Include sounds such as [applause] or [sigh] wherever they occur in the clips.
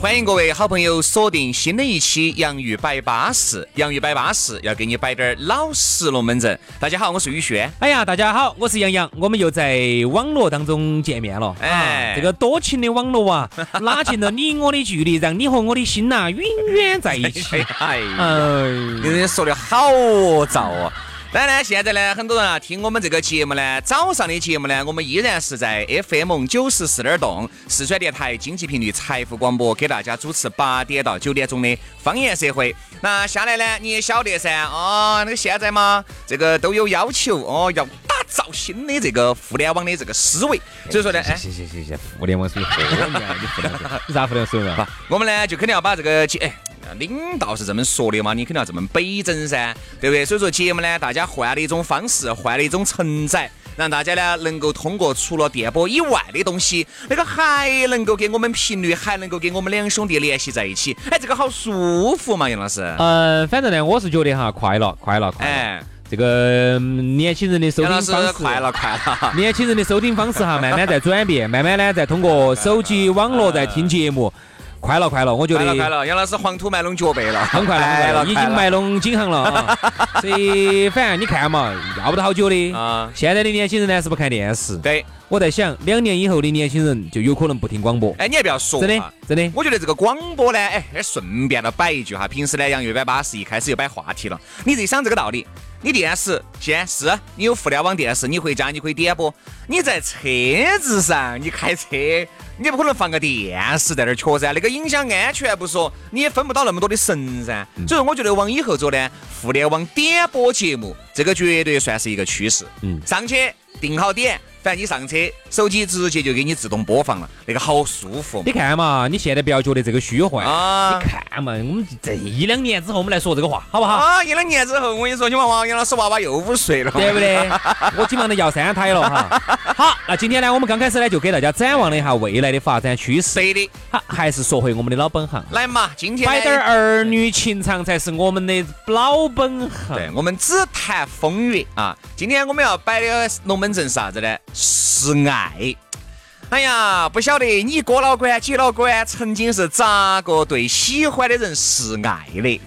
欢迎各位好朋友锁定新的一期《洋芋摆巴士》，洋芋摆巴士要给你摆点儿老实龙门阵。大家好，我是宇轩。哎呀，大家好，我是杨洋，我们又在网络当中见面了。哎，这个多情的网络啊，拉近了你我的距离，让你和我的心呐永远在一起。[laughs] 哎，哎，人家说的好燥哦。当然呢，现在呢，很多人啊听我们这个节目呢，早上的节目呢，我们依然是在 FM 九十四点动四川电台经济频率财富广播给大家主持八点到九点钟的方言社会。那下来呢，你也晓得噻，哦，那个现在嘛，这个都有要求哦，要打造新的这个互联网的这个思维。所以说呢，哎，谢谢谢谢，互联网属于互联网，你互联网，你啥互联网思维嘛我们呢就肯定要把这个哎。领导是这么说的嘛？你肯定要这么北整噻，对不对？所以说节目呢，大家换了一种方式，换了一种承载，让大家呢能够通过除了电波以外的东西，那个还能够给我们频率，还能够给我们两兄弟联系在一起。哎，这个好舒服嘛，杨老师。嗯，反正呢，我是觉得哈，快乐，快乐，哎，这个年轻人的收听方式，快乐，快乐。[laughs] 年轻人的收听方式哈，慢慢在转变，慢慢呢在通过手机网络在听节目。快了快了，我觉得快了快了，杨老师黄土埋拢脚背了，很快了很快了，已经埋拢颈行了。[laughs] 所以反正你看嘛，要不到好久的啊。现在的年轻人呢是不看电视。对，我在想，两年以后的年轻人就有可能不听广播。哎，你还不要说，真的真的。我觉得这个广播呢，哎，顺便的摆一句哈，平时呢杨月摆巴适一开始又摆话题了，你自己想这个道理。你电视现在是你有互联网电视，你回家你可以点播。你在车子上，你开车，你不可能放个电视在那儿瞧噻，那个影响安全不说，你也分不到那么多的神噻。所以说，我觉得往以后走呢，互联网点播节目，这个绝对算是一个趋势。嗯，上去定好点。反正你上车，手机直接就给你自动播放了，那个好舒服。你看嘛，你现在不要觉得这个虚幻啊！你看嘛，我们这一两年之后，我们来说这个话，好不好？啊，一两年之后，我跟你说，你们王杨老师娃娃又五岁了，对不对？[laughs] 我基本上都要三胎了哈。好，那今天呢，我们刚开始呢，就给大家展望了一下未来的发展趋势。对的。好，还是说回我们的老本行。来嘛，今天摆点儿女情长才是我们的老本行。对，我们只谈风月啊。今天我们要摆的龙门阵是啥子呢？是爱。哎呀，不晓得你哥老倌、姐老倌曾经是咋个对喜欢的人示爱的？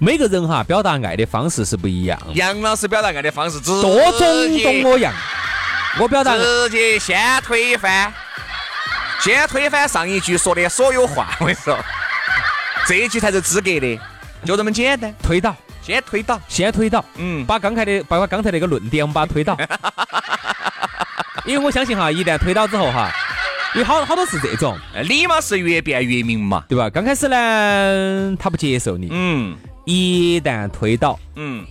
每个人哈表达爱的方式是不一样。杨老师表达爱的方式多种多我样。我表达直接先推翻，先推翻上一句说的所有话。[laughs] 我跟你说，这一句才是资格的，就这么简单，推倒。先推倒，先推倒，嗯，把刚才的，把刚才那个论点，我们把它推倒。[laughs] 因为我相信哈，一旦推倒之后哈，有好好多是这种，理嘛是越辩越明嘛，对吧？刚开始呢，他不接受你，嗯，一旦推倒，嗯，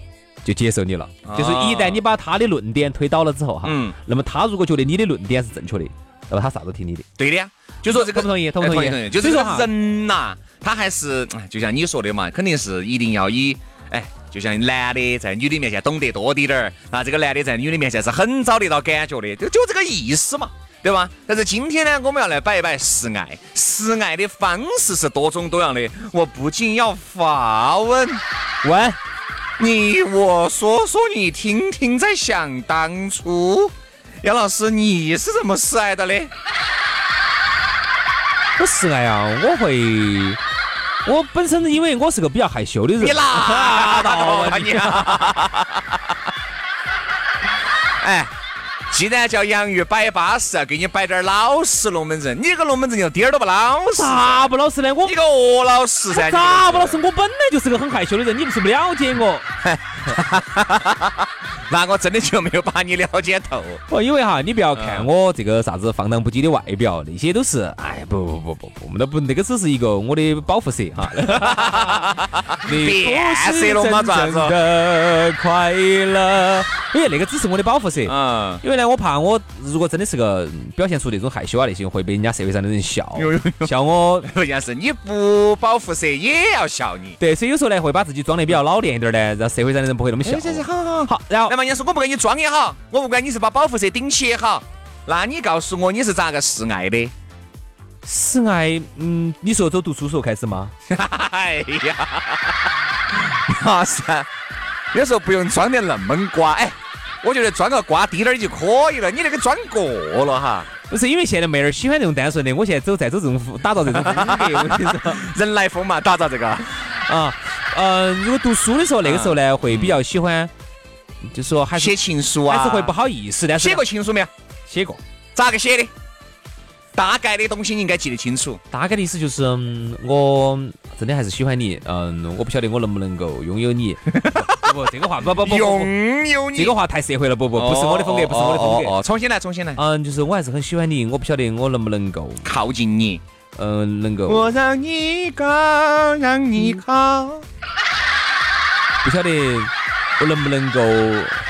就接受你了。就是一旦你把他的论点推倒了之后哈，嗯，那么他如果觉得你的论点是正确的，那么他啥都听你的。对的呀，就说这个同不同意？同不同意？就是说人呐，他还是就像你说的嘛，肯定是一定要以。哎，就像男的在女的面前懂得多滴点儿，那这个男的在女的面前是很找得到感觉的，就就这个意思嘛，对吧？但是今天呢，我们要来摆一摆示爱，示爱的方式是多种多样的。我不仅要发问，问你我说说你听听，在想当初，杨老师你是怎么示爱的嘞？我示爱啊，我会。[laughs] 我本身因为我是个比较害羞的人，你拉倒吧 [laughs] 你！[laughs] 哎，既然叫洋芋摆巴适，给你摆点老实龙门阵。你这个龙门阵就点儿都不老实，啥不老实呢？我你个恶老实噻！咋不老实？我本来就是个很害羞的人，你不是不了解我。[laughs] 那我真的就没有把你了解透。哦，因为哈，你不要看我这个啥子放荡不羁的外表，那些都是，哎，不不不不不，那不那个只是一个我的保护色哈。变色了吗？真正的快乐，因为那个只是我的保护色。嗯。因为呢，我怕我如果真的是个表现出那种害羞啊那些，会被人家社会上的人笑，笑我。关键是你不保护色也要笑你。对，所以有时候呢，会把自己装得比较老练一点呢，让社会上的人不会那么笑。好好好。然后，那么你说我不给你装也好，我不管你是把保护色顶起也好，那你告诉我你是咋个示爱的？示爱，嗯，你说走读书时候开始吗？哎呀，[laughs] 那是，有时候不用装得那么瓜，哎，我觉得装个瓜低点儿就可以了，你那个装过了哈。不是因为现在妹儿喜欢这种单纯的，我现在走在走这种打造这种风格，[laughs] 人来疯嘛，打造这个啊，嗯，如果读书的时候那个时候呢，会比较喜欢。就说还是写情书啊，还是会不好意思。但是写过情书没有？写过。咋个写的？大概的东西你应该记得清楚。大概的意思就是，我真的还是喜欢你。嗯，我不晓得我能不能够拥有你。[laughs] 不不，这个话不不不拥有你，这个话太社会了。不不，不是我的风格，不是我的风格。哦，重新来，重新来。嗯，就是我还是很喜欢你，我不晓得我能不能够靠近你。嗯，能够。我让你高，让你靠。不晓得。我能不能够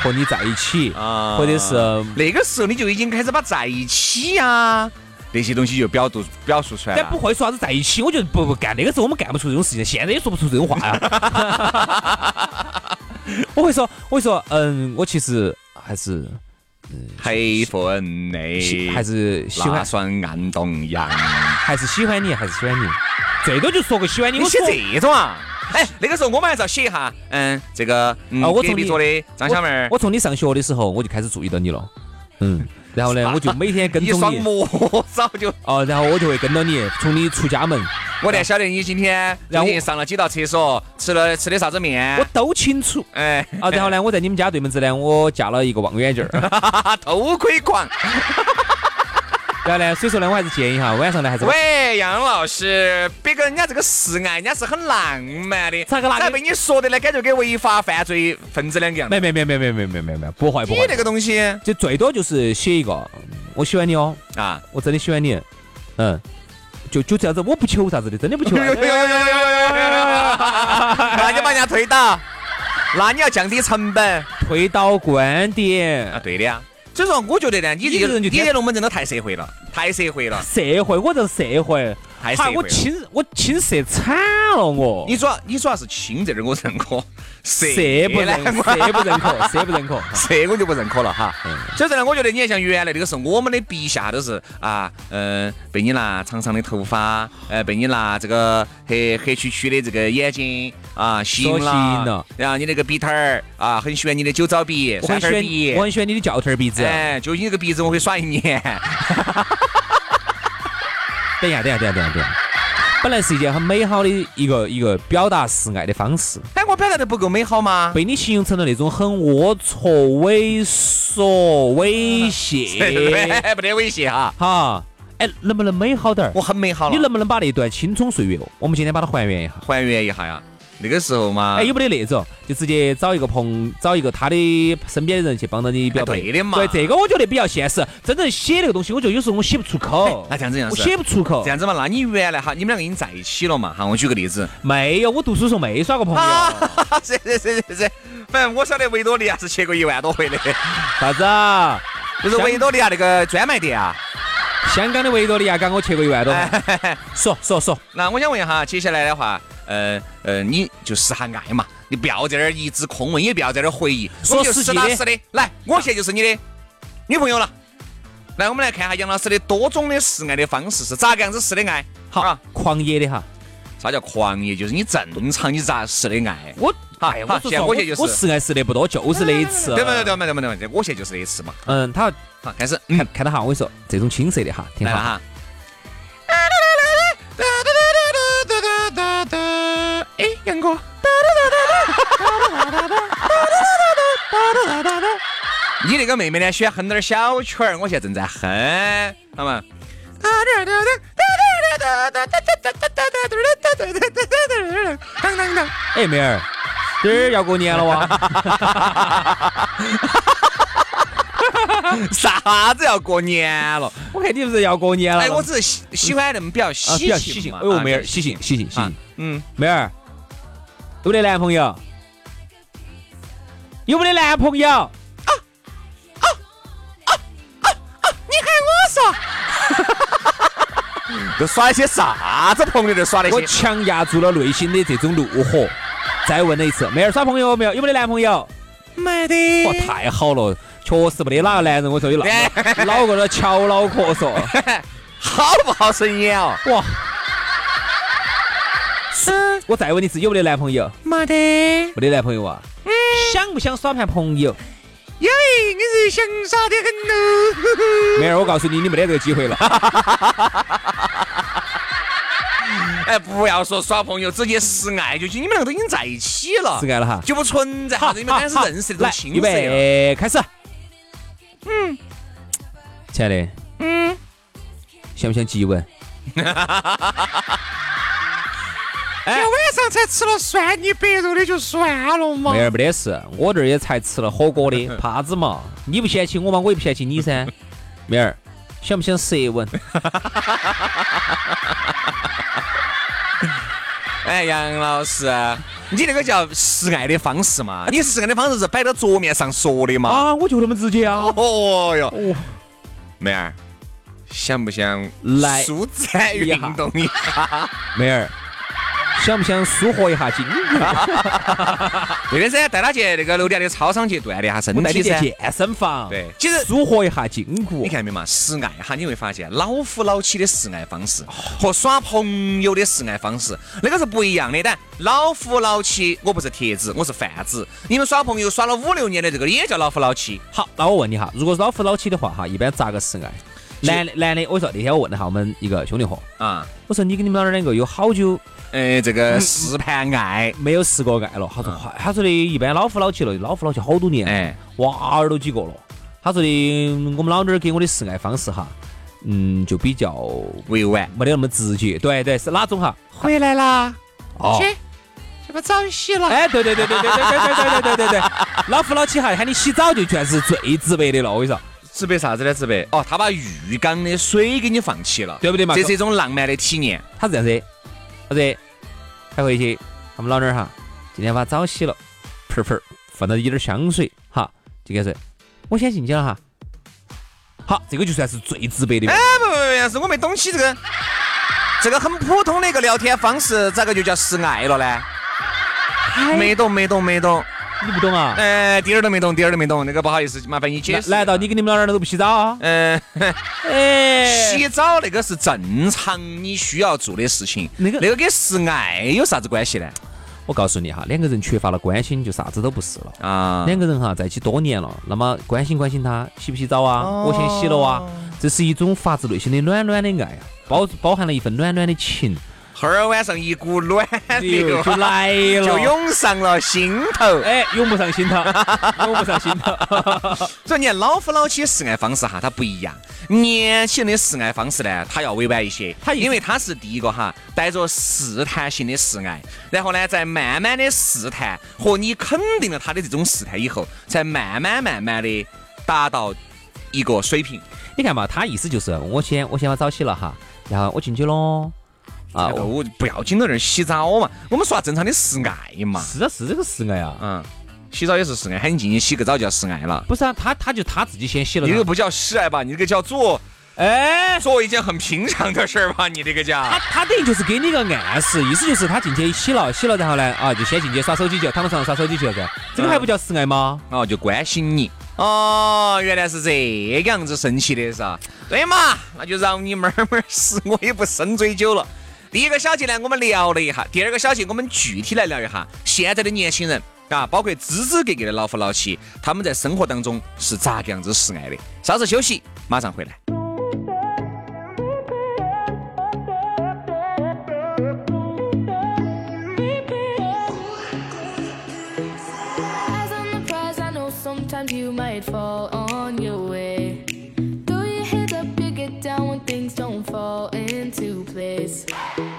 和你在一起啊？或者是那个时候你就已经开始把在一起呀那些东西就表度表述出来了。但不会说啥子在一起，我觉得不不干那个时候我们干不出这种事情，现在也说不出这种话呀。[laughs] 我会说，我会说，嗯，我其实还是黑粉内，还是喜欢算暗动阳，还是喜欢你，还是喜欢你，最多就说个喜欢你。你写这种啊？哎，那个时候我们还是要写一下，嗯，这个啊，我从你做的张小妹儿，我从你上学的时候我就开始注意到你了，嗯，然后呢，[laughs] 我就每天跟踪你，一双魔早就。哦，然后我就会跟到你，从你出家门，我才晓得你今天最近上了几道厕所，吃了吃的啥子面，我都清楚，哎，啊，然后呢，我在你们家对门子呢，我架了一个望远镜儿，[laughs] 偷窥狂。然后呢，所以说呢，我还是建议哈，晚上呢还是喂杨老师，别个人家这个示爱，人家是很浪漫的，咋个咋被你说的呢？感觉跟违法犯罪分子两个样。没没没没没没没没没，不会不会。你那个东西，就最多就是写一个，我喜欢你哦，啊，我真的喜欢你，嗯，就就这样子，我不求啥子的，真的不求。那你把人家推倒，那你要降低成本，推倒观点啊，对的呀。所以说，我觉得呢，你这个人就你这龙门阵都太社会了，太社会了。社会，我这社会，太社会。我亲，我亲社惨了我。你主要，你主要是亲这点我认可，社不认，社不认可，社不认可，社我 [laughs] 就不认可了哈。所以说呢，我觉得你像原来那个时候，我们的笔下都是啊，嗯，被你拿长长的头发，呃，被你拿这个黑黑黢黢的这个眼睛啊吸引了，然后你那个鼻头儿啊，很喜欢你的酒糟鼻、酸甜鼻，我很喜欢你的教头鼻子。哎，就你这个鼻子，我可以耍一年。[laughs] 等一下，等一下，等一下，等一下，本来是一件很美好的一个一个表达示爱的方式。哎，我表达的不够美好吗？被你形容成了那种很龌龊、猥琐、猥亵。不得猥亵哈。哈，哎，能不能美好点儿？我很美好你能不能把那段青葱岁月，我们今天把它还原一下？还原一下呀。那个时候嘛，哎，有没得那种，就直接找一个朋，找一个他的身边的人去帮到你表白。对的嘛。对，这个我觉得比较现实。真正写那个东西，我觉得有时候我写不出口。那这样子样子，我写不出口。这样子嘛，那你原来哈，你们两个已经在一起了嘛？哈，我举个例子。没有，我读书时候没耍过朋友。[laughs] 是是是是是。反正我晓得维多利亚是去过一万多回的。啥子啊？就是维多利亚那个专卖店啊。香港的维多利亚港我去过一万多。说说说。那我想问一下，接下来的话。呃呃，你就试下爱嘛，你不要在那儿一直空问，也不要在那儿回忆，说实打实的。来，我现在就是你的女朋友了。来，我们来看下杨老师的多种的示爱的方式是咋个样子示的爱？好啊，狂野的哈。啥叫狂野？就是你正常你咋示的爱？我，哎，我现在我就是我示爱示的不多，就是那一次。对嘛对嘛对嘛对嘛，我现在就是那一次嘛。嗯，他好开始看看到哈，我跟你说，这种青涩的哈，挺好哈。杨哥，你那个妹妹呢？喜欢哼点小曲儿，我现在正在哼，好吗？哎，妹儿，这儿要过年了哇！啥子要过年了？我看你不是要过年了？哎，我只是喜喜欢那么比较喜庆嘛。哎呦，妹儿，喜庆，喜庆，喜庆。嗯，妹儿，有没得男朋友？有没得男朋友？啊啊啊啊啊！你喊我说，[laughs] 都耍一些啥子朋友？都耍那些？我强压住了内心的这种怒火，再问了一次，妹儿耍朋友没有？有没得男朋友？没得。哇，太好了。确实没得哪个男人，我说有那脑壳都翘脑壳说，[laughs] 好不好声音哦？哇！是，我再问你一次，有没得男朋友？没得，没得男朋友啊？嗯。想不想耍盘朋友？有，我是想耍的很喽。[laughs] 妹儿，我告诉你，你没得这个机会了。[laughs] 哎，不要说耍朋友，直接示爱就行。你们两个都已经在一起了，示爱了哈，就不存在哈，你们开始认识这种青涩。预备，开始。嗯，亲爱的，嗯，想不想接吻？[laughs] 哎，晚上才吃了蒜泥白肉的就算了嘛。妹儿没得事，我这儿也才吃了火锅的，[laughs] 怕子嘛？你不嫌弃我吗？我也不嫌弃你噻。妹儿，想不想舌吻？[laughs] 哎，杨老师，你那个叫示爱的方式嘛？你示爱的方式是摆到桌面上说的嘛？啊，我就那么直接啊！哦哟，妹儿，想不想来舒展运动一下？妹儿。想不想舒活一下筋骨？[laughs] 对的噻，带他去那个楼底下的操场去锻炼下身体噻。健身房。对，其实舒活一下筋骨。你看没嘛？示爱哈，你会发现老夫老妻的示爱方式和耍朋友的示爱方式那个是不一样的。但老夫老妻，我不是铁子，我是贩子。你们耍朋友耍了五六年的这个也叫老夫老妻。好，那我问你哈，如果是老夫老妻的话哈，一般咋个示爱？男的男的，我说那天我问了哈我们一个兄弟伙啊，我说你跟你们老儿两个有好久？呃，这个试盘爱 [laughs] 没有试过爱了。他说，他说的一般老夫老妻了，老夫老妻好多年，哎，娃儿都几个了。他说的我们老娘儿给我的示爱方式哈，嗯，就比较委婉，没得那么直接。对对，是哪种哈？回来啦，去，去把澡洗了。哎，对对对对对对对对对对对对，老夫老妻哈，喊你洗澡就全是最直白的了。我跟你说，直白啥子呢？直白哦，他把浴缸的水给你放起了，对不对嘛？这是一种浪漫的体验。他是这样子。好子，快回去，他们老娘儿哈，今天把澡洗了，盆盆放到一点香水，哈，就开始，我先进去了哈。好，这个就算是最直白的。哎，不不不，是我没懂起这个，这个很普通的一个聊天方式，咋个就叫示爱了呢？没懂，没懂，没懂。你不懂啊？哎，点儿都没懂，点儿都没懂。那个不好意思，麻烦你解释。难道你跟你们老人都不洗澡啊？嗯，[laughs] 哎，洗澡那个是正常你需要做的事情。那个那个跟示爱有啥子关系呢？我告诉你哈，两个人缺乏了关心，就啥子都不是了啊。两个人哈在一起多年了，那么关心关心他，洗不洗澡啊？我先洗了啊。这是一种发自内心的暖暖的爱啊，包包含了一份暖暖的情。后儿晚上一股暖流就来了，就涌上了心头。哎，涌不上心头，[laughs] 涌不上心头。[laughs] 所以你看，老夫老妻示爱方式哈，它不一样。年轻人的示爱方式呢，它要委婉一些。他因为他是第一个哈，带着试探性的示爱，然后呢，再慢慢的试探和你肯定了他的这种试探以后，才慢慢慢慢的达到一个水平。你看嘛，他意思就是我先我先把澡洗了哈，然后我进去喽。啊，我不要紧到那儿洗澡嘛，我们说正常的示爱嘛。是啊，是这个示爱啊。嗯，洗澡也是示爱，喊你进去洗个澡叫示爱了。不是啊，他他就他自己先洗了。你这个不叫示爱吧？你这个叫做，哎，做一件很平常的事儿吧？你这个叫。他他等于就是给你一个暗示，意思就是他进去洗了，洗了然后呢，啊，就先进去耍手机去，躺到床上耍手机去了噻。这个还不叫示爱吗？哦，就关心你。哦，原来是这个样子神奇的是吧？对嘛，那就饶你慢慢试，我也不深追究了。第一个小节呢，我们聊了一下；第二个小节，我们具体来聊一下现在的年轻人啊，包括支支格格的老夫老妻，他们在生活当中是咋个样子示爱的？稍事休息，马上回来。Sometimes you might fall on Yeah.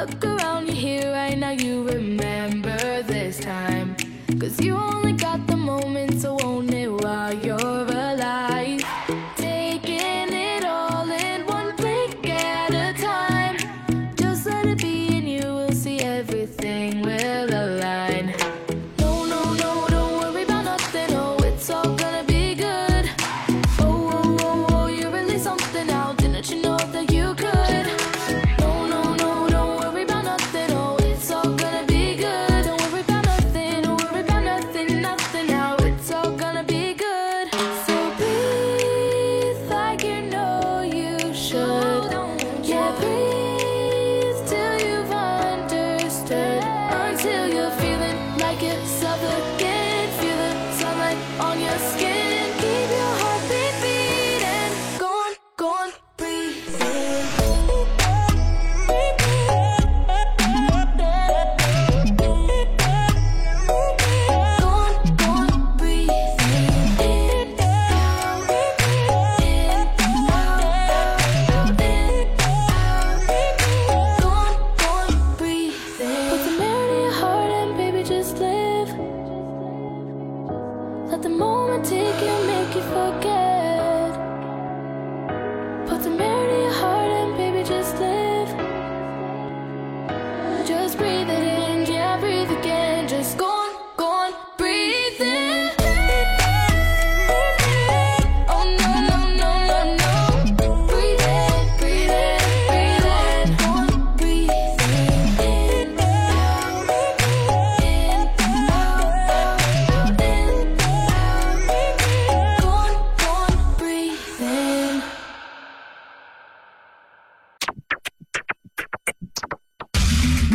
look around you here right now, you remember this time. Cause you only got the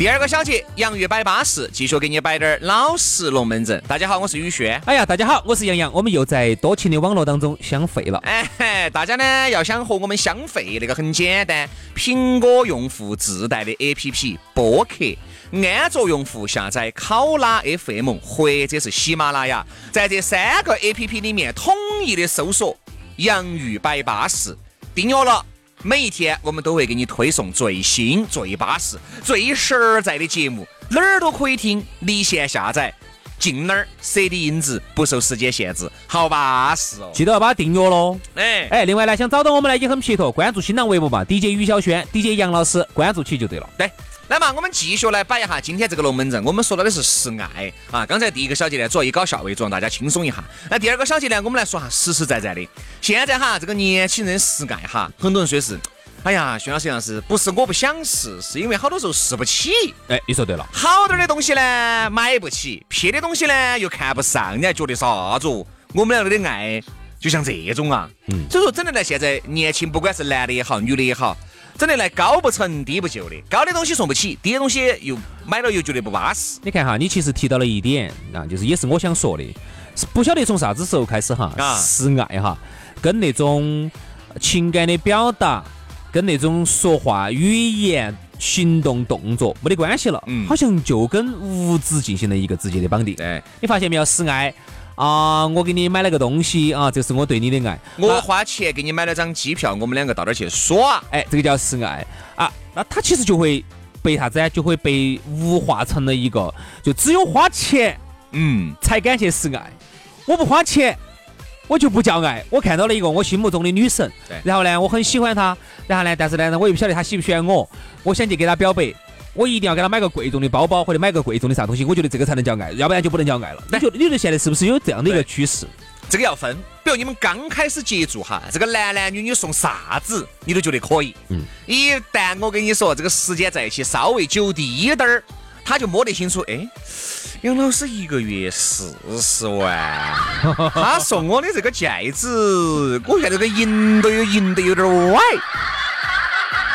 第二个小节，洋芋摆巴适，继续给你摆点儿老实龙门阵。大家好，我是宇轩。哎呀，大家好，我是杨洋。我们又在多情的网络当中相会了。哎，大家呢要想和我们相会，那个很简单，苹果用户自带的 APP 播客，安卓用户下载考拉 FM 或者是喜马拉雅，在这三个 APP 里面统一的搜索“洋芋摆巴适”，订阅了。每一天，我们都会给你推送最新、最巴适、最实在的节目，哪儿都可以听，离线下载，进哪儿 CD 音质不受时间限制，好巴适哦！记得要把它订阅喽。哎哎，另外呢，想找到我们呢也很撇脱，关注新浪微博嘛，DJ 于小轩，DJ 杨老师，关注起就对了。对。来嘛，我们继续来摆一下今天这个龙门阵。我们说到的是示爱啊。刚才第一个小节呢，主要以搞笑为主，让大家轻松一下。那第二个小节呢，我们来说下实实在在的。现在哈，这个年轻人示爱哈，很多人说是，哎呀，薛老师样是不是我不想试，是因为好多时候试不起。哎，你说对了，好点的东西呢买不起，撇的东西呢又看不上，你还觉得啥子？我们两个的爱就像这种啊。嗯。所以说，真的呢现在年轻，不管是男的也好，女的也好。真的来高不成低不就的，高的东西送不起，低的东西又买了又觉得不巴适。你看哈，你其实提到了一点啊，就是也是我想说的，是不晓得从啥子时候开始哈，示爱哈，跟那种情感的表达，跟那种说话语言、行动动作没得关系了，嗯，好像就跟物质进行了一个直接的绑定。对，你发现没有？示爱。啊，我给你买了个东西啊，这是我对你的爱。我花钱给你买了张机票，我们两个到那儿去耍，哎，这个叫示爱啊。那他其实就会被啥子？就会被物化成了一个，就只有花钱，嗯，才敢去示爱。我不花钱，我就不叫爱。我看到了一个我心目中的女神，然后呢，我很喜欢她，然后呢，但是呢，我又不晓得她喜不喜欢我，我想去给她表白，我一定要给他买个贵重的包包或者买个贵重的啥东西，我觉得这个才能叫爱，要不然就不能叫爱了。你觉得你觉得现在是不是有这样的一个趋势？这个要分，比如你们刚开始接触哈，这个男男女女送啥子，你都觉得可以。嗯。一旦我跟你说这个时间在一起稍微久滴点儿，他就摸得清楚。哎，杨老师一个月四十万，他送我的这个戒指，我觉得这个银都有银得有点歪。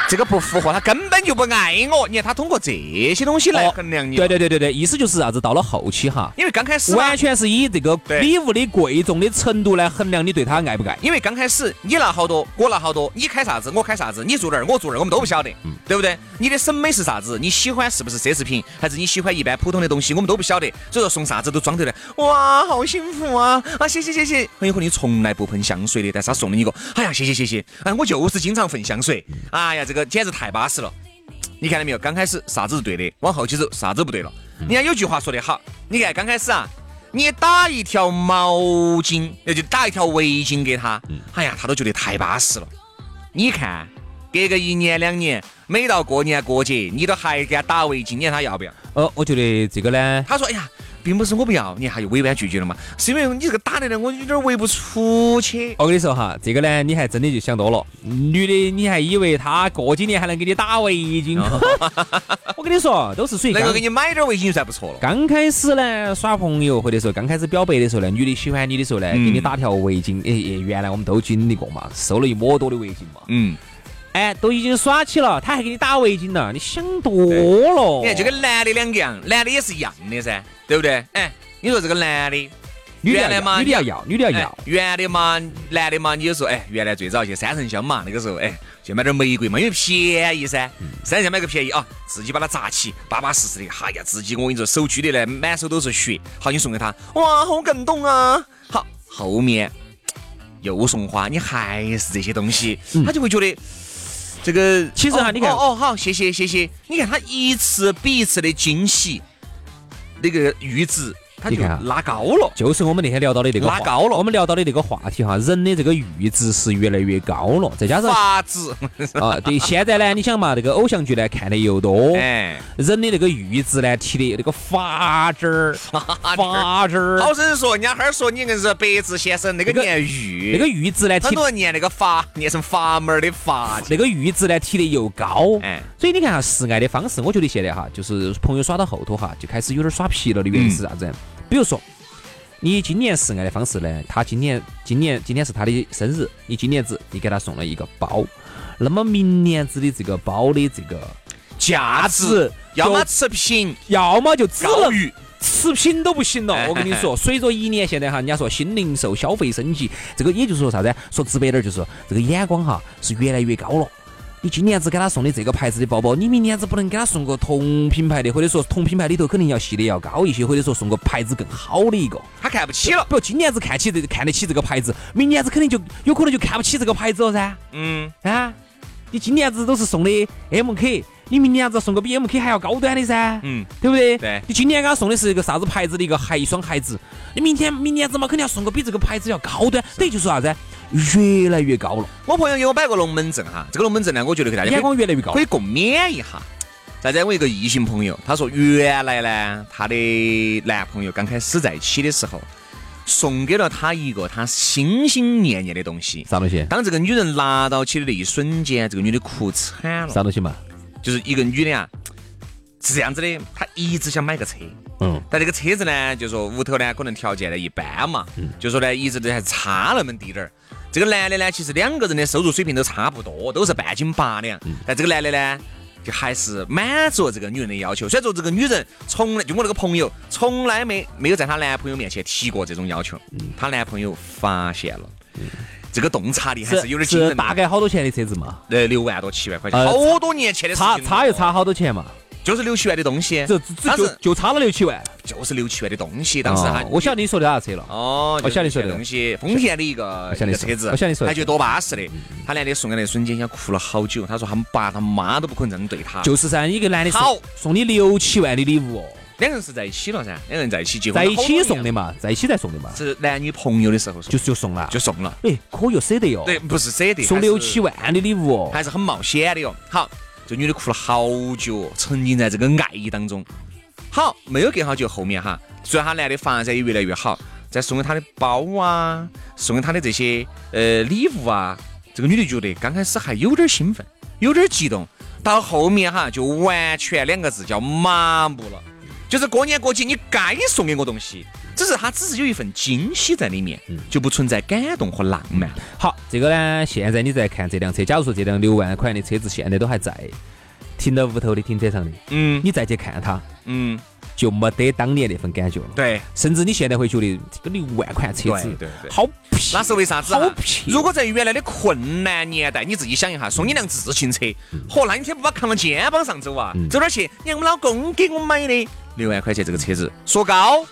这个不符合，他根本就不爱我。你看他通过这些东西来衡量你。对对对对对，意思就是啥子？到了后期哈，因为刚开始完全是以这个礼物的贵重的程度来衡量你对他爱不爱。因为刚开始你拿好多，我拿好多，你开啥子，我开啥子，你住哪儿，我住哪儿，我们都不晓得，对不对？你的审美是啥子？你喜欢是不是奢侈品，还是你喜欢一般普通的东西？我们都不晓得。所以说送啥子都装得来，哇，好幸福啊！啊，谢谢谢谢。很有可能你从来不喷香水的，但是他送了你一个，哎呀，谢谢谢谢。哎，我就是经常喷香水。哎呀，这。个简直太巴适了，你看到没有？刚开始啥子是对的，往后期走啥子不对了。你看有句话说得好，你看刚开始啊，你打一条毛巾，那就打一条围巾给他，哎呀，他都觉得太巴适了。你看，隔个一年两年，每到过年过节，你都还给他打围巾，你看他要不要？呃，我觉得这个呢，他说，哎呀。并不是我不要，你还就委婉拒绝了嘛？是因为你这个打的呢，我有点围不出去。我跟你说哈，这个呢，你还真的就想多了。女的，你还以为她过几年还能给你打围巾？[laughs] 我跟你说，都是属于能够给你买点围巾就算不错了。刚开始呢，耍朋友或者说刚开始表白的时候呢，女的喜欢你的时候呢，给你打条围巾。哎哎，原来我们都经历过嘛，收了一摸多的围巾嘛。嗯。哎，都已经耍起了，他还给你打围巾了，你想多了。你看，就跟男的两个样，男的也是一样的噻，对不对？哎，你说这个男的，女的嘛，女的要要，女的要要。原的嘛，男的嘛，你就说，哎，原来最早去三圣乡嘛，那个时候，哎，去买点玫瑰嘛，因为便宜噻。三圣乡买个便宜啊，自己把它扎起，巴巴适适的。哎呀，自己我跟你说，手举的来，满手都是血。好，你送给他，哇，好感动啊。好，后面又送花，你还是这些东西，他就会觉得。这个其实哈，你看哦，好，谢谢谢谢。你看他一次比一次的惊喜，那个鱼子。你看拉高了，就是我们那天聊到的那个拉高了。我们聊到的那个话题哈，人的这个阈值是越来越高了，再加上法值啊，对，现在呢，你想嘛，这个偶像剧呢看的又多，哎，人的那个阈值呢提的那个法值儿，法值儿。好生说，人家哈儿说你硬是白字先生那个念玉，那个阈值呢，很多人念那个阀，念成阀门的阀，那个阈值呢提的又高，哎，所以你看哈，示爱的方式，我觉得现在哈，就是朋友耍到后头哈，就开始有点耍皮了的原因是啥子？比如说。你今年示爱的方式呢？他今年今年今天是他的生日，你今年子你给他送了一个包，那么明年子的这个包的这个价值，要么持平，要么就只能持平都不行了。我跟你说，随着一年现在哈，人家说新零售消费升级，这个也就是说啥子？说直白点就是这个眼光哈是越来越高了。你今年子给他送的这个牌子的包包，你明年子不能给他送个同品牌的，或者说同品牌里头肯定要系的要高一些，或者说送个牌子更好的一个，他看不起了。比如今年子看起这看得起这个牌子，明年子肯定就有可能就看不起这个牌子了噻。嗯啊，你今年子都是送的 MK，你明年子送个比 MK 还要高端的噻。嗯，对不对？对。你今年给他送的是一个啥子牌子的一个鞋一双鞋子，你明天明年子嘛肯定要送个比这个牌子要高端，等于就是啥子？越来越高了。我朋友给我摆个龙门阵哈，这个龙门阵呢，我觉得给大家眼光越来越高，可以共勉一下。再在我一个异性朋友，他说原来呢，他的男朋友刚开始在一起的时候，送给了他一个他心心念念的东西。啥东西？当这个女人拿到起的那一瞬间，这个女的哭惨了。啥东西嘛？就是一个女的啊，是这样子的，她一直想买个车。嗯。但这个车子呢，就说屋头呢可能条件呢一般嘛，嗯就说呢一直都还差那么滴点儿。这个男的呢，其实两个人的收入水平都差不多，都是半斤八两。但这个男的呢，就还是满足了这个女人的要求。虽然说这个女人从来就我那个朋友从来没没有在她男朋友面前提过这种要求，她男朋友发现了，这个洞察力还是有点惊人。大概好多钱的车子嘛？呃，六万多七万块钱，好多年前的事情。差差又差好多钱嘛？就是六七万的东西，这这就就差了六七万，就是六七万的东西。当时哈，我晓得你说的啥车了。哦，我晓得你说的东西，丰田的一个一个车子，我晓得你说的，还觉得多巴适的。他男的送的那瞬间，想哭了好久。他说他们爸他妈都不可能这样对他。就是噻，一个男的好送你六七万的礼物，两个人是在一起了噻，两个人在一起结婚，在一起送的嘛，在一起才送的嘛，是男女朋友的时候就就送了，就送了。哎，可又，舍得哟。对，不是舍得，送六七万的礼物哦，还是很冒险的哟。好，这女的哭了好久，沉浸在这个爱意当中。好，没有隔好久，后面哈，虽然他男的发展也越来越好，在送给他的包啊，送给他的这些呃礼物啊，这个女的觉得刚开始还有点兴奋，有点激动，到后面哈就完全两个字叫麻木了。就是过年过节你该送给我东西，只是它只是有一份惊喜在里面，就不存在感动和浪漫。好，这个呢，现在你再看这辆车，假如说这辆六万块钱的车子现在都还在停到屋头的停车场的，嗯，你再去看它，嗯，就没得当年那份感觉了。对，甚至你现在会觉得这个六万块车子，对对，好那是为啥子？好撇。如果在原来的困难年代，你自己想一下，送你辆自行车，嚯，那一天不把扛到肩膀上走啊？走哪去？你看我们老公给我买的。六万块钱这个车子，说高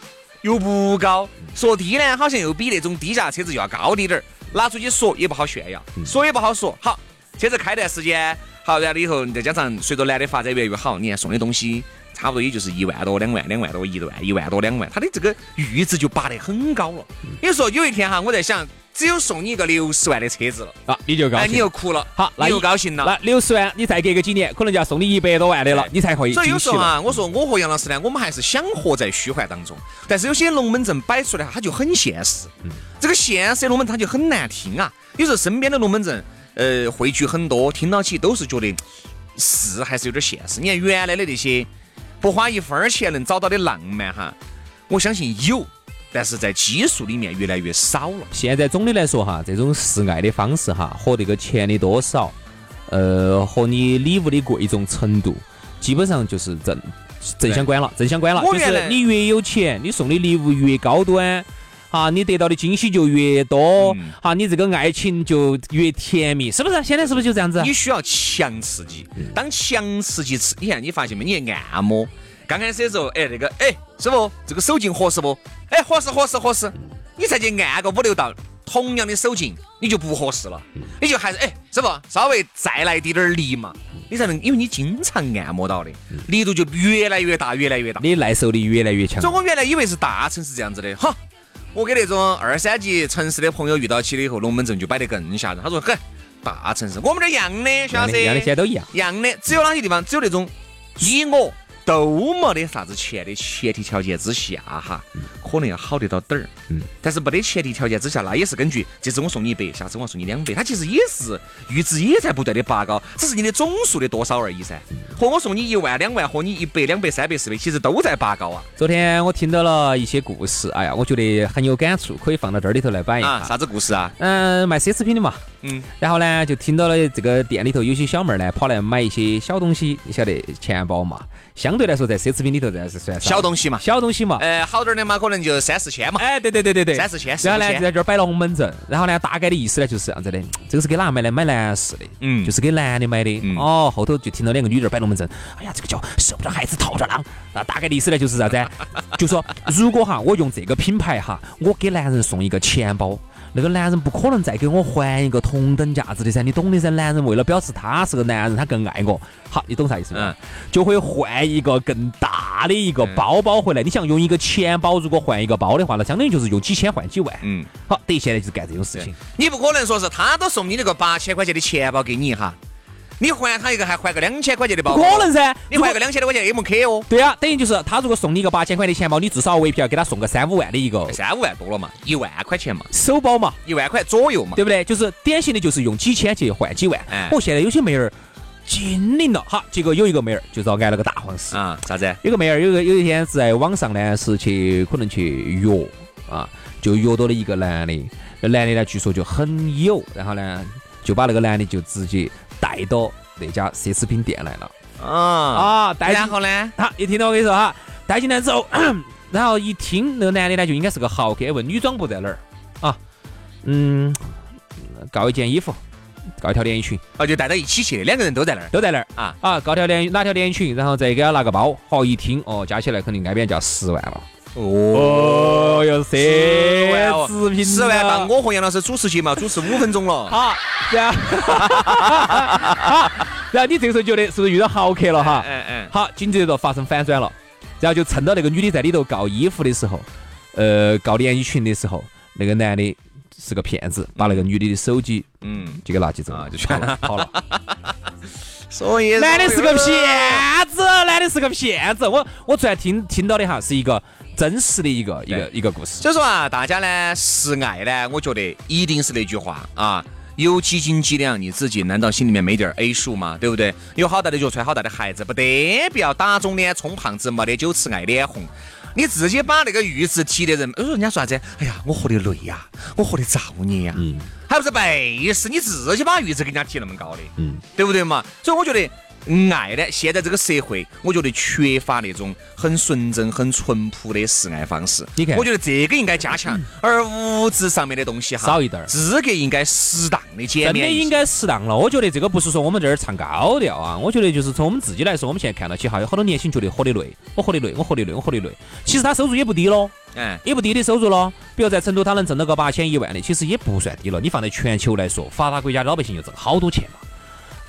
又不高，说低呢，好像又比那种低价车子又要高滴点儿，拿出去说也不好炫耀，说也不好说。好，车子开段时间，好，然后以后再加上随着男的发展越来越好，你看送的东西差不多也就是一万多、两万、两万多、一万、一万多、两万，他的这个阈值就拔得很高了。你说有一天哈，我在想。只有送你一个六十万的车子了啊，你就高兴，你又哭了，好，那又高兴了。那六十万，你再隔个几年，可能就要送你一百多万的了，你才可以。所以有时候啊，我说我和杨老师呢，我们还是想活在虚幻当中。但是有些龙门阵摆出来，它就很现实。嗯，这个现实的龙门它就很难听啊。有时候身边的龙门阵，呃，汇聚很多，听到起都是觉得是还是有点现实。你看原来的那些不花一分钱能找到的浪漫哈，我相信有。但是在基数里面越来越少了。现在总的来说哈，这种示爱的方式哈，和这个钱的多少，呃，和你礼物的贵重程度，基本上就是正正相关了，正相关了。就是你越有钱，你送的礼物越高端，哈，你得到的惊喜就越多，哈，你这个爱情就越甜蜜，是不是？现在是不是就这样子？你需要强刺激，当强刺激吃，你看你发现没？你按摩。刚开始的时候，哎，那个，哎，师傅，这个手劲合适不？哎，合适，合适，合适。你再去按个五六道，同样的手劲，你就不合适了。你就还是，哎，师傅，稍微再来滴点力嘛，你才能，因为你经常按摩到的，力度就越来越大，越来越大，你耐受力越来越强。所以我原来以为是大城市这样子的，哈，我跟那种二三级城市的朋友遇到起了以后，龙门阵就摆得更吓人。他说，嘿，大城市，我们这一样的，徐老师，一样的，现在都一样，一样的，只有哪些地方，只有那种你我。都没得啥子钱的前提条件之下哈，可能要好得到点儿。嗯，但是没得前提条件之下，那也是根据这次我送你一百，下次我送你两百，它其实也是阈值也在不断的拔高，只是你的总数的多少而已噻。和我送你一万两万，和你一百两百三百四百，其实都在拔高啊。昨天我听到了一些故事，哎呀，我觉得很有感触，可以放到这里头来摆一下。啥子故事啊？嗯，卖奢侈品的嘛。嗯。然后呢，就听到了这个店里头有些小妹儿呢，跑来买一些小东西，你晓得钱包嘛？相对来说，在奢侈品里头，这是算小东西嘛，小东西嘛。呃，好点的嘛，可能就三四千嘛。哎，对对对对对，三四千。然后呢，就在这儿摆龙门阵。然后呢，大概的意思呢，就是这样子的。这个是给哪个买的？买男士的。嗯。就是给男的买的。哦。后头就听到两个女的摆龙门阵。哎呀，这个叫受不了孩子套着浪。那，大概的意思呢，就是啥子？[laughs] 就说如果哈，我用这个品牌哈，我给男人送一个钱包。那个男人不可能再给我还一个同等价值的噻，你懂的噻。男人为了表示他是个男人，他更爱我，好，你懂啥意思吗？就会换一个更大的一个包包回来。你想用一个钱包，如果换一个包的话，那相当于就是用几千换几万。嗯，好，等于现在就是干这种事情。你不可能说是他都送你那个八千块钱的钱包给你哈。你还他一个，还还个两千块钱的包？不可能噻！你还个两千多块钱 M K 哦。对啊，等于就是他如果送你一个八千块的钱包，你至少未必要给他送个三五万的一个。三五万多了嘛，一万块钱嘛，首包嘛，一万块左右嘛，对不对？就是典型的就是用几千去换几万。我现在有些妹儿精灵了，哈，结果有一个妹儿就遭挨了个大黄事啊！啥子？有个妹儿有个有一天是在网上呢，是去可能去约啊，就约到了一个男的，那男的呢据说就很有，然后呢就把那个男的就直接带到。那家奢侈品店来了啊啊！带然后呢？好，一听到我跟你说哈，带进来之后，[coughs] 然后一听那个男的呢，就应该是个豪客，问女装部在哪儿啊？嗯，搞一件衣服，搞一条连衣裙，啊，就带到一起去，两个人都在那儿，都在那儿啊啊！搞条连哪条连衣裙，然后再给他拿个包，好一听哦，加起来肯定挨边就要十万了。哦哟，奢侈品十万到我和杨老师主持节目主持五分钟了。[laughs] 好，然后，[laughs] 然后你这个时候觉得是不是遇到豪客了哈？嗯嗯。好，紧接着发生反转了。然后就趁到那个女的在里头告衣服的时候，呃，告连衣裙的时候，那个男的是个骗子，把那个女的的手机，嗯，就给拿起走了，就全跑了。[laughs] 所以男的是个骗子，男的是个骗子。我我昨天听听到的哈，是一个真实的一个一个一个故事。所以说啊，大家呢示爱呢，我觉得一定是那句话啊，有几斤几两，你自己难道心里面没点 A 数吗？对不对？有好大的脚穿好大的鞋子，不得不要打肿脸充胖子，没得酒吃爱脸红。你自己把那个阈值提的人，呃，人家说啥子？哎呀，我活得累呀，我活得造孽呀，嗯，还不是背是你自己把阈值给人家提那么高的，嗯，对不对嘛？所以我觉得。爱呢？现在这个社会，我觉得缺乏那种很纯正、很淳朴的示爱方式。你看，我觉得这个应该加强，而物质上面的东西哈少一点，资格应该适当的减免。真的应该适当了。我觉得这个不是说我们这儿唱高调啊，我觉得就是从我们自己来说，我们现在看到起哈，有好多年轻觉得活得累，我活得累，我活得累，我活得累。其实他收入也不低喽，嗯，也不低的收入喽。比如在成都，他能挣到个八千一万的，其实也不算低了。你放在全球来说，发达国家的老百姓就挣好多钱嘛。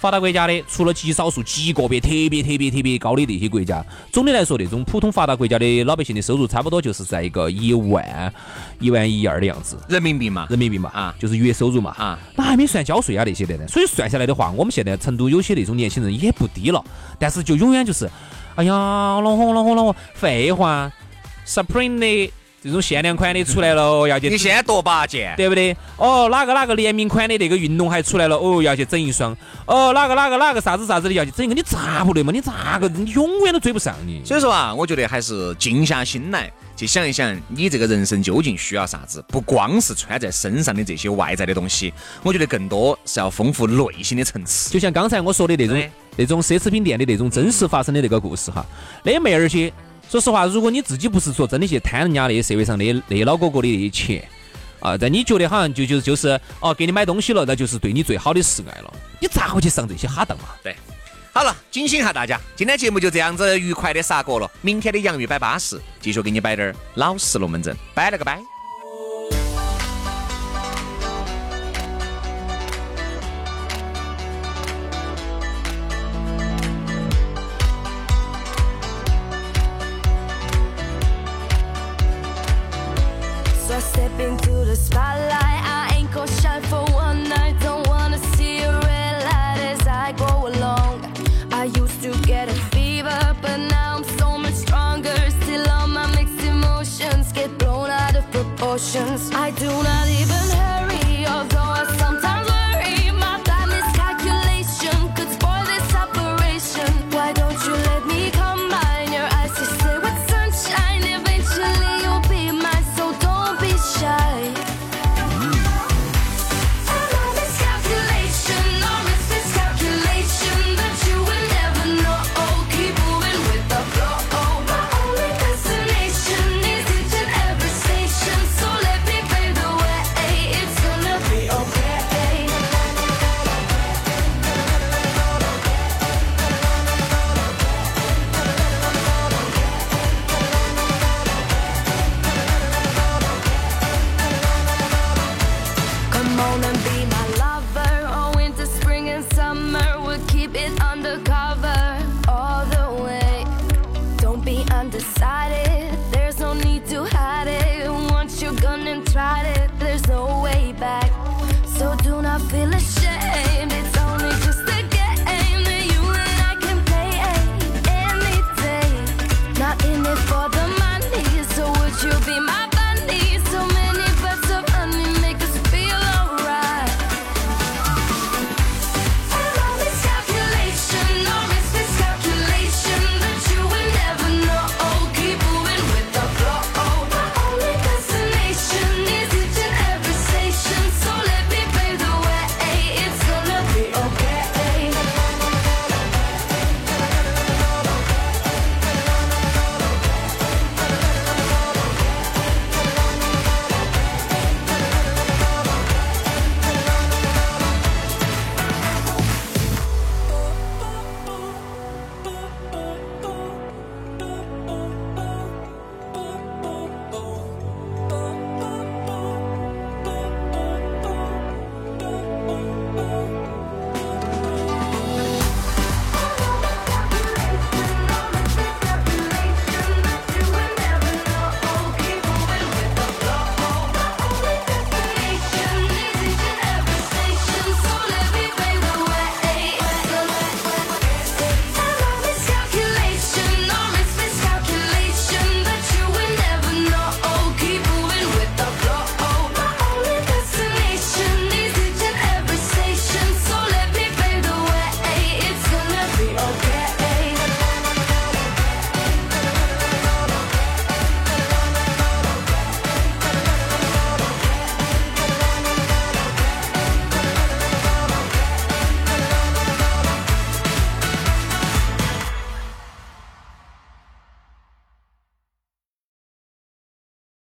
发达国家的，除了极少数、极个别特别特别特别高的那些国家，总的来说，那种普通发达国家的老百姓的收入，差不多就是在一个一万、一万一二的样子，人民币嘛，人民币嘛，啊，就是月收入嘛，啊，那还没算交税啊那些的呢。所以算下来的话，我们现在成都有些那种年轻人也不低了，但是就永远就是，哎呀，老火老火老火，废话，Supreme 的。这种限量款的出来了，要去你先夺八件，对不对？哦，哪个哪个联名款的那个运动鞋出来了，哦，要去整一双。哦，哪个哪个哪个啥子啥子的要去整一个，你咋不对嘛？你咋个？你永远都追不上你。所以说啊，我觉得还是静下心来去想一想，你这个人生究竟需要啥子？不光是穿在身上的这些外在的东西，我觉得更多是要丰富内心的层次。就像刚才我说的那种那种奢侈品店的那种真实发生的那个故事哈，那妹儿些。说实话，如果你自己不是说真的去贪人家那些社会上的那些老哥哥的那些钱啊，但你觉得好像就就就是哦，给你买东西了，那就是对你最好的示爱了，你咋会去上这些哈当嘛？对，好了，警醒一下大家，今天节目就这样子愉快的杀过了，明天的洋芋摆巴适，继续给你摆点儿老实龙门阵，摆了个 the spotlight. I ain't shine for one night. Don't wanna see a red light as I go along. I used to get a fever, but now I'm so much stronger. Still, all my mixed emotions get blown out of proportions. I do not.